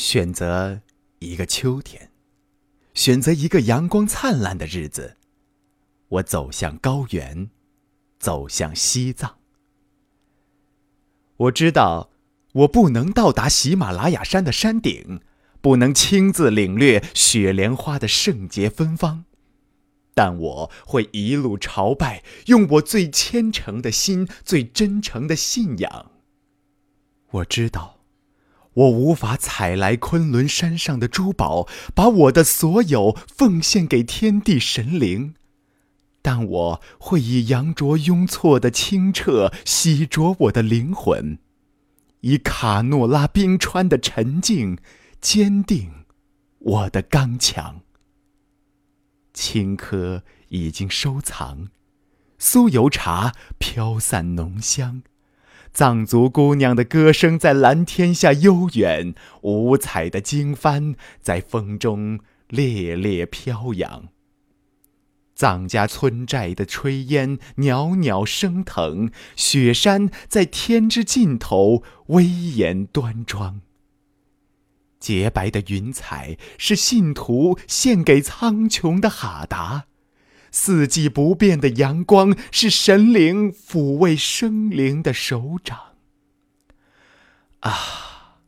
选择一个秋天，选择一个阳光灿烂的日子，我走向高原，走向西藏。我知道，我不能到达喜马拉雅山的山顶，不能亲自领略雪莲花的圣洁芬芳，但我会一路朝拜，用我最虔诚的心、最真诚的信仰。我知道。我无法采来昆仑山上的珠宝，把我的所有奉献给天地神灵，但我会以羊卓雍措的清澈洗濯我的灵魂，以卡诺拉冰川的沉静坚定我的刚强。青稞已经收藏，酥油茶飘散浓香。藏族姑娘的歌声在蓝天下悠远，五彩的经幡在风中猎猎飘扬。藏家村寨的炊烟袅袅升腾，雪山在天之尽头威严端庄。洁白的云彩是信徒献给苍穹的哈达。四季不变的阳光是神灵抚慰生灵的手掌。啊，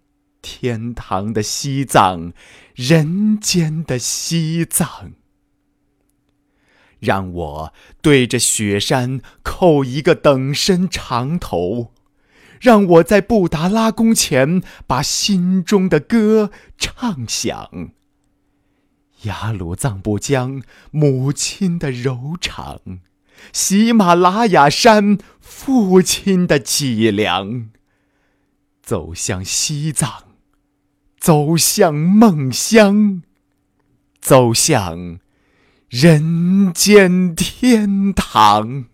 天堂的西藏，人间的西藏。让我对着雪山叩一个等身长头，让我在布达拉宫前把心中的歌唱响。雅鲁藏布江，母亲的柔肠；喜马拉雅山，父亲的脊梁。走向西藏，走向梦乡，走向人间天堂。